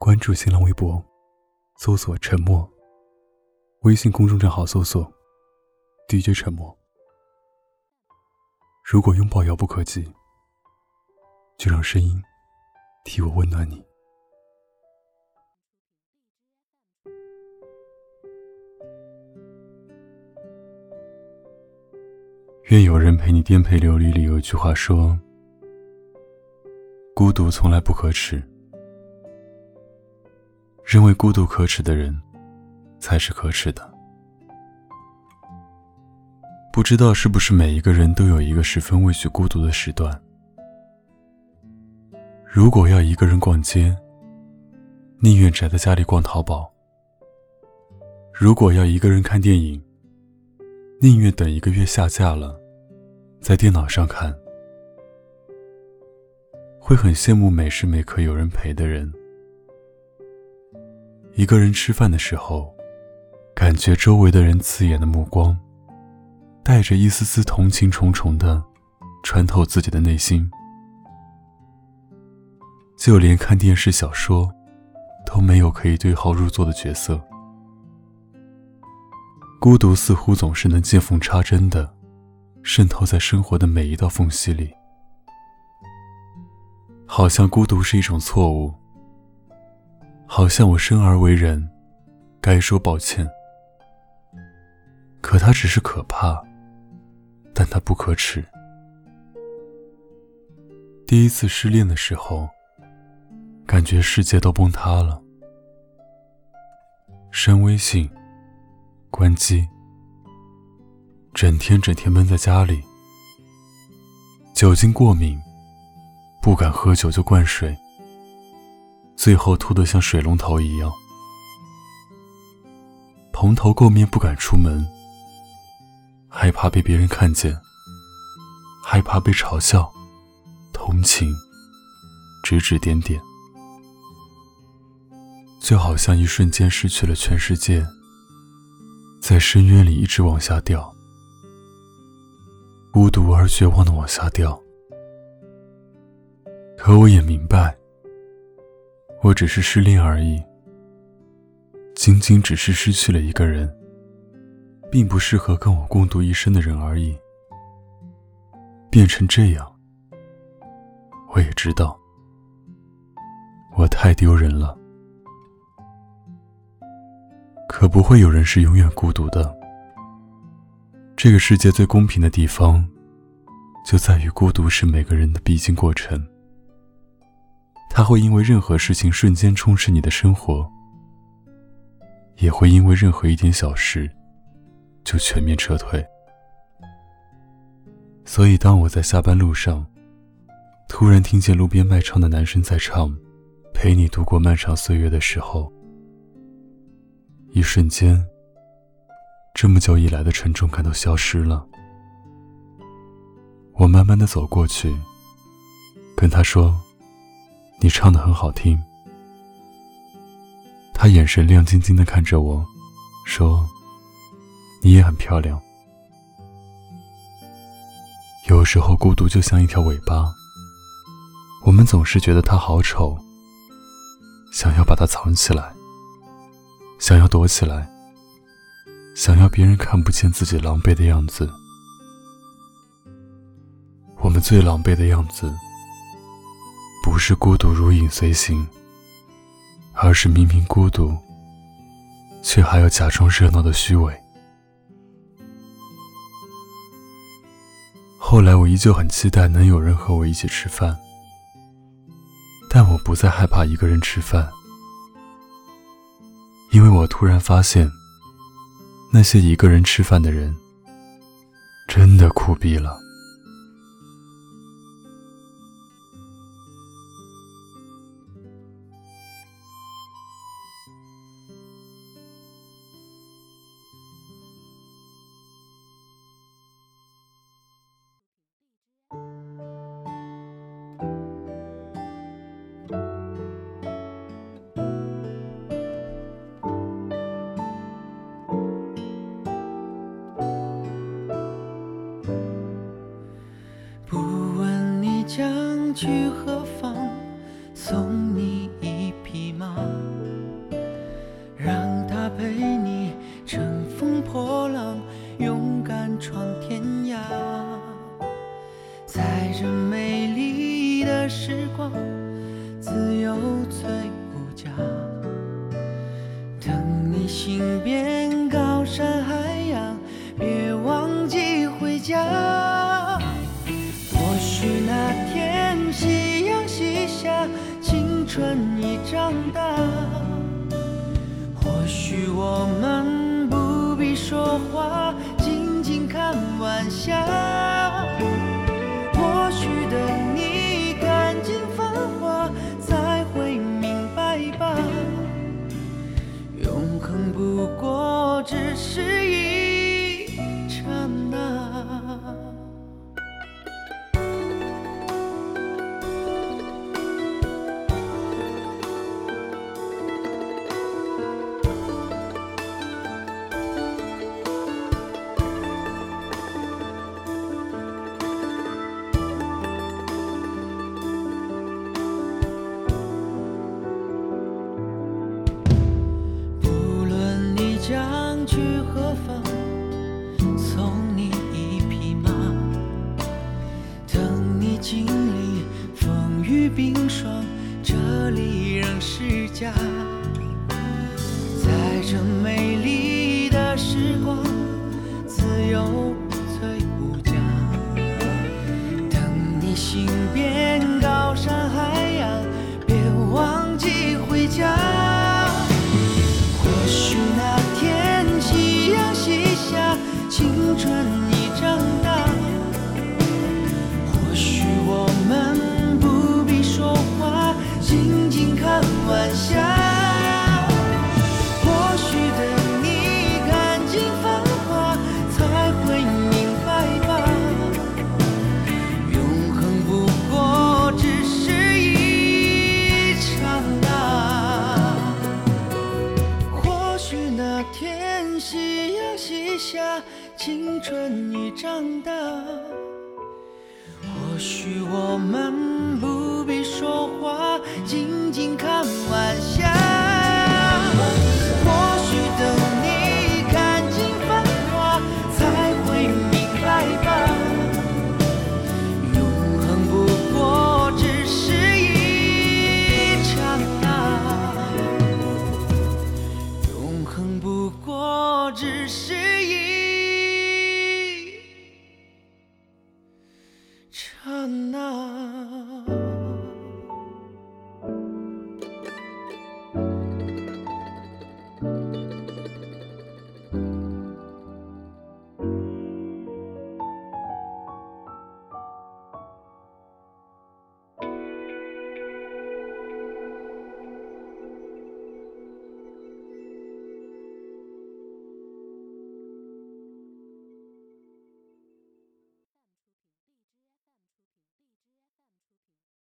关注新浪微博，搜索“沉默”。微信公众账号搜索 “DJ 沉默”。如果拥抱遥不可及，就让声音替我温暖你。愿有人陪你颠沛流离里有一句话说：“孤独从来不可耻。”认为孤独可耻的人，才是可耻的。不知道是不是每一个人都有一个十分畏惧孤独的时段。如果要一个人逛街，宁愿宅在家里逛淘宝；如果要一个人看电影，宁愿等一个月下架了，在电脑上看。会很羡慕每时每刻有人陪的人。一个人吃饭的时候，感觉周围的人刺眼的目光，带着一丝丝同情重重的，穿透自己的内心。就连看电视小说，都没有可以对号入座的角色。孤独似乎总是能见缝插针的，渗透在生活的每一道缝隙里，好像孤独是一种错误。好像我生而为人，该说抱歉。可他只是可怕，但他不可耻。第一次失恋的时候，感觉世界都崩塌了。删微信，关机，整天整天闷在家里，酒精过敏，不敢喝酒就灌水。最后吐得像水龙头一样，蓬头垢面不敢出门，害怕被别人看见，害怕被嘲笑、同情、指指点点，就好像一瞬间失去了全世界，在深渊里一直往下掉，孤独而绝望的往下掉。可我也明白。我只是失恋而已，仅仅只是失去了一个人，并不适合跟我共度一生的人而已。变成这样，我也知道，我太丢人了。可不会有人是永远孤独的。这个世界最公平的地方，就在于孤独是每个人的必经过程。他会因为任何事情瞬间充斥你的生活，也会因为任何一点小事就全面撤退。所以，当我在下班路上突然听见路边卖唱的男生在唱《陪你度过漫长岁月》的时候，一瞬间，这么久以来的沉重感都消失了。我慢慢的走过去，跟他说。你唱的很好听。他眼神亮晶晶的看着我，说：“你也很漂亮。”有时候孤独就像一条尾巴，我们总是觉得它好丑，想要把它藏起来，想要躲起来，想要别人看不见自己狼狈的样子。我们最狼狈的样子。不是孤独如影随形，而是明明孤独，却还要假装热闹的虚伪。后来我依旧很期待能有人和我一起吃饭，但我不再害怕一个人吃饭，因为我突然发现，那些一个人吃饭的人，真的酷毙了。去和。长大。或许我们不必说话静静看晚霞。或许等你看尽繁华才会明白吧。永恒不过只是许。